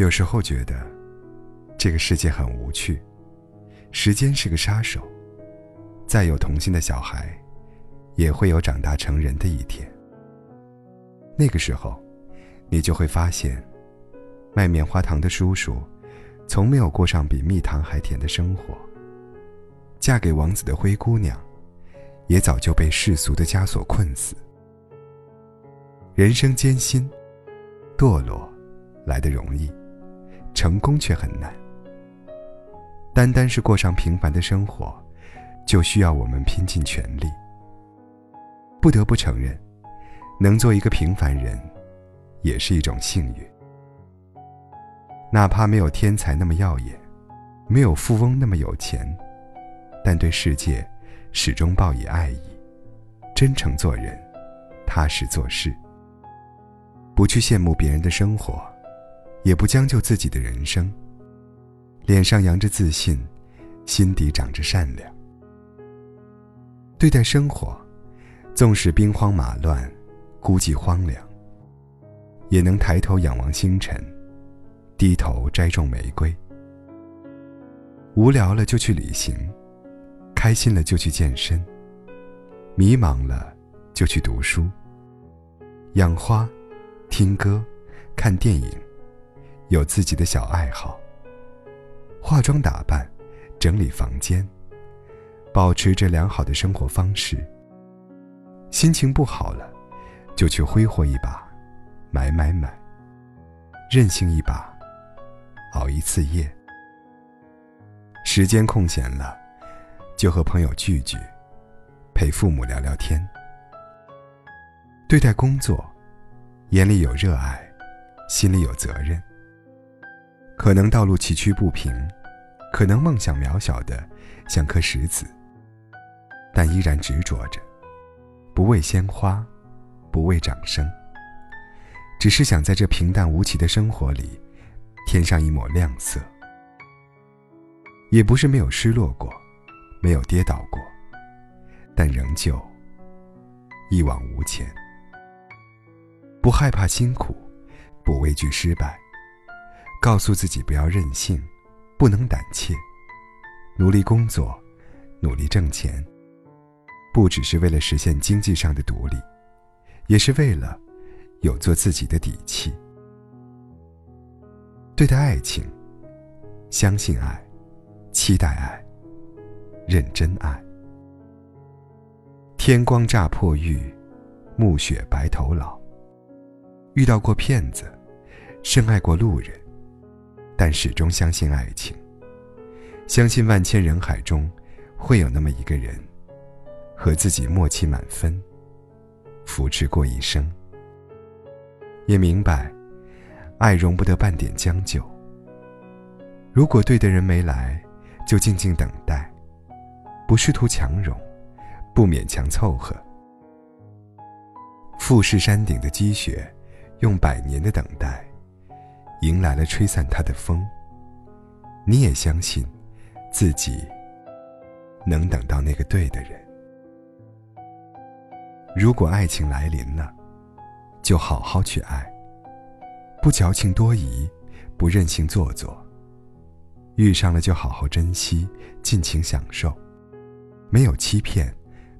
有时候觉得，这个世界很无趣，时间是个杀手。再有童心的小孩，也会有长大成人的一天。那个时候，你就会发现，卖棉花糖的叔叔，从没有过上比蜜糖还甜的生活。嫁给王子的灰姑娘，也早就被世俗的枷锁困死。人生艰辛，堕落来得容易，成功却很难。单单是过上平凡的生活，就需要我们拼尽全力。不得不承认，能做一个平凡人，也是一种幸运。哪怕没有天才那么耀眼，没有富翁那么有钱。但对世界，始终抱以爱意，真诚做人，踏实做事。不去羡慕别人的生活，也不将就自己的人生。脸上扬着自信，心底长着善良。对待生活，纵使兵荒马乱，孤寂荒凉，也能抬头仰望星辰，低头摘种玫瑰。无聊了就去旅行。开心了就去健身，迷茫了就去读书、养花、听歌、看电影，有自己的小爱好。化妆打扮、整理房间，保持着良好的生活方式。心情不好了，就去挥霍一把，买买买。任性一把，熬一次夜。时间空闲了。就和朋友聚聚，陪父母聊聊天。对待工作，眼里有热爱，心里有责任。可能道路崎岖不平，可能梦想渺小的像颗石子，但依然执着着，不为鲜花，不为掌声，只是想在这平淡无奇的生活里，添上一抹亮色。也不是没有失落过。没有跌倒过，但仍旧一往无前。不害怕辛苦，不畏惧失败，告诉自己不要任性，不能胆怯，努力工作，努力挣钱，不只是为了实现经济上的独立，也是为了有做自己的底气。对待爱情，相信爱，期待爱。认真爱。天光乍破玉，暮雪白头老。遇到过骗子，深爱过路人，但始终相信爱情。相信万千人海中，会有那么一个人，和自己默契满分，扶持过一生。也明白，爱容不得半点将就。如果对的人没来，就静静等待。不试图强融，不勉强凑合。富士山顶的积雪，用百年的等待，迎来了吹散它的风。你也相信，自己能等到那个对的人。如果爱情来临了，就好好去爱，不矫情多疑，不任性做作。遇上了就好好珍惜，尽情享受。没有欺骗，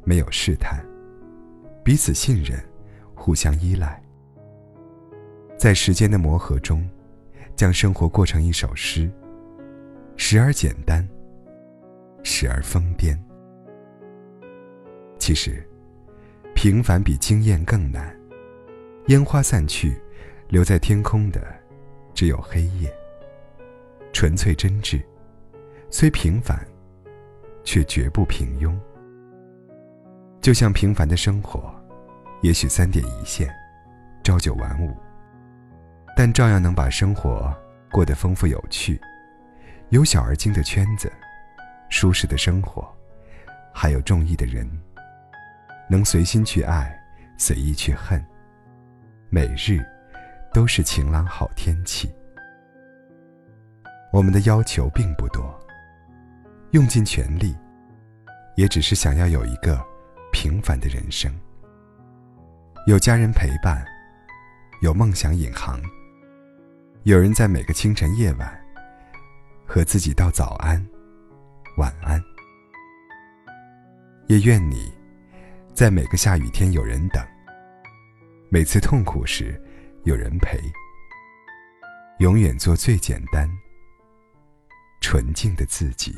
没有试探，彼此信任，互相依赖，在时间的磨合中，将生活过成一首诗，时而简单，时而疯癫。其实，平凡比惊艳更难。烟花散去，留在天空的，只有黑夜。纯粹真挚，虽平凡。却绝不平庸。就像平凡的生活，也许三点一线，朝九晚五，但照样能把生活过得丰富有趣。有小而精的圈子，舒适的生活，还有中意的人，能随心去爱，随意去恨。每日都是晴朗好天气。我们的要求并不多。用尽全力，也只是想要有一个平凡的人生，有家人陪伴，有梦想引航，有人在每个清晨夜晚，和自己道早安、晚安。也愿你，在每个下雨天有人等，每次痛苦时有人陪，永远做最简单、纯净的自己。